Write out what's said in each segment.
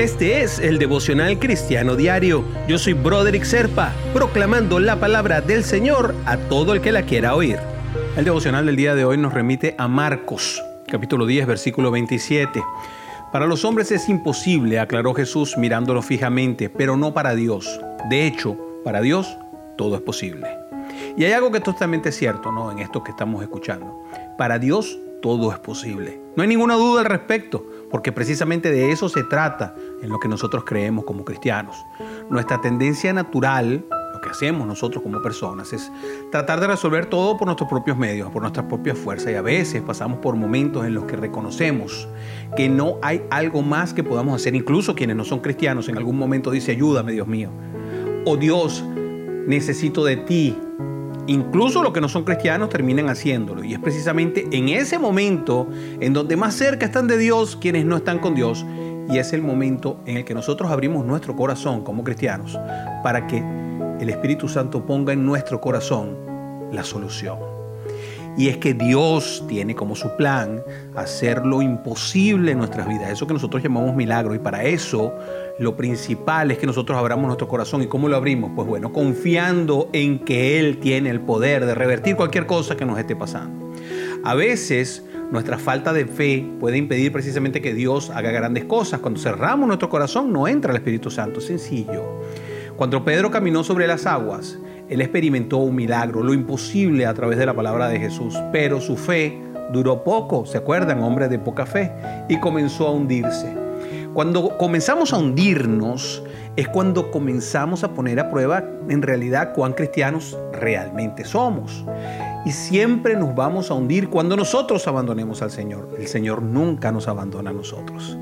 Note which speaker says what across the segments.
Speaker 1: Este es el devocional cristiano diario. Yo soy Broderick Serpa, proclamando la palabra del Señor a todo el que la quiera oír. El devocional del día de hoy nos remite a Marcos, capítulo 10, versículo 27. Para los hombres es imposible, aclaró Jesús mirándolo fijamente, pero no para Dios. De hecho, para Dios todo es posible. Y hay algo que es totalmente cierto, ¿no? En esto que estamos escuchando. Para Dios todo es posible. No hay ninguna duda al respecto, porque precisamente de eso se trata en lo que nosotros creemos como cristianos. Nuestra tendencia natural, lo que hacemos nosotros como personas, es tratar de resolver todo por nuestros propios medios, por nuestras propias fuerzas. Y a veces pasamos por momentos en los que reconocemos que no hay algo más que podamos hacer. Incluso quienes no son cristianos en algún momento dice, ayúdame Dios mío. O Dios, necesito de ti Incluso los que no son cristianos terminan haciéndolo. Y es precisamente en ese momento en donde más cerca están de Dios quienes no están con Dios. Y es el momento en el que nosotros abrimos nuestro corazón como cristianos para que el Espíritu Santo ponga en nuestro corazón la solución. Y es que Dios tiene como su plan hacer lo imposible en nuestras vidas, eso que nosotros llamamos milagro. Y para eso lo principal es que nosotros abramos nuestro corazón. ¿Y cómo lo abrimos? Pues bueno, confiando en que Él tiene el poder de revertir cualquier cosa que nos esté pasando. A veces nuestra falta de fe puede impedir precisamente que Dios haga grandes cosas. Cuando cerramos nuestro corazón no entra el Espíritu Santo, sencillo. Cuando Pedro caminó sobre las aguas, él experimentó un milagro, lo imposible a través de la palabra de Jesús, pero su fe duró poco, ¿se acuerdan? Hombre de poca fe, y comenzó a hundirse. Cuando comenzamos a hundirnos es cuando comenzamos a poner a prueba en realidad cuán cristianos realmente somos. Y siempre nos vamos a hundir cuando nosotros abandonemos al Señor. El Señor nunca nos abandona a nosotros.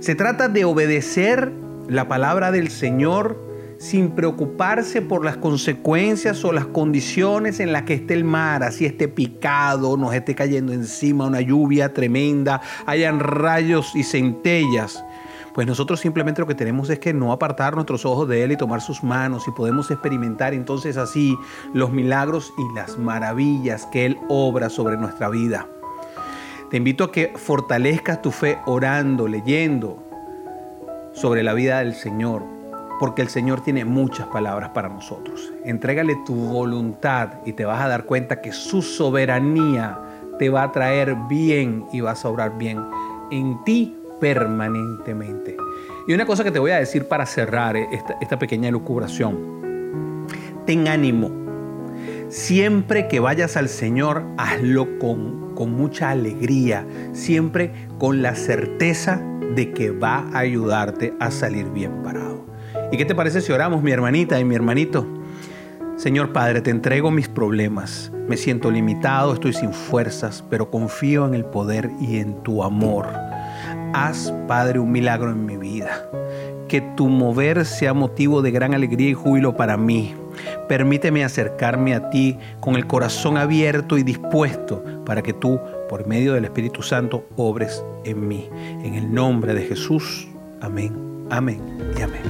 Speaker 1: Se trata de obedecer la palabra del Señor sin preocuparse por las consecuencias o las condiciones en las que esté el mar, así esté picado, nos esté cayendo encima una lluvia tremenda, hayan rayos y centellas. Pues nosotros simplemente lo que tenemos es que no apartar nuestros ojos de Él y tomar sus manos y podemos experimentar entonces así los milagros y las maravillas que Él obra sobre nuestra vida. Te invito a que fortalezcas tu fe orando, leyendo sobre la vida del Señor, porque el Señor tiene muchas palabras para nosotros. Entrégale tu voluntad y te vas a dar cuenta que su soberanía te va a traer bien y vas a obrar bien en ti permanentemente. Y una cosa que te voy a decir para cerrar esta, pequeña elucubración. Ten ánimo. Siempre que vayas al Señor, hazlo con, con mucha alegría, siempre con la certeza de que va a ayudarte a salir bien parado. ¿Y qué te parece si oramos, mi hermanita y mi hermanito? Señor Padre, te entrego mis problemas. Me siento limitado, estoy sin fuerzas, pero confío en el poder y en tu amor. Haz, Padre, un milagro en mi vida. Que tu mover sea motivo de gran alegría y júbilo para mí. Permíteme acercarme a ti con el corazón abierto y dispuesto para que tú, por medio del Espíritu Santo, obres en mí. En el nombre de Jesús. Amén, amén y amén.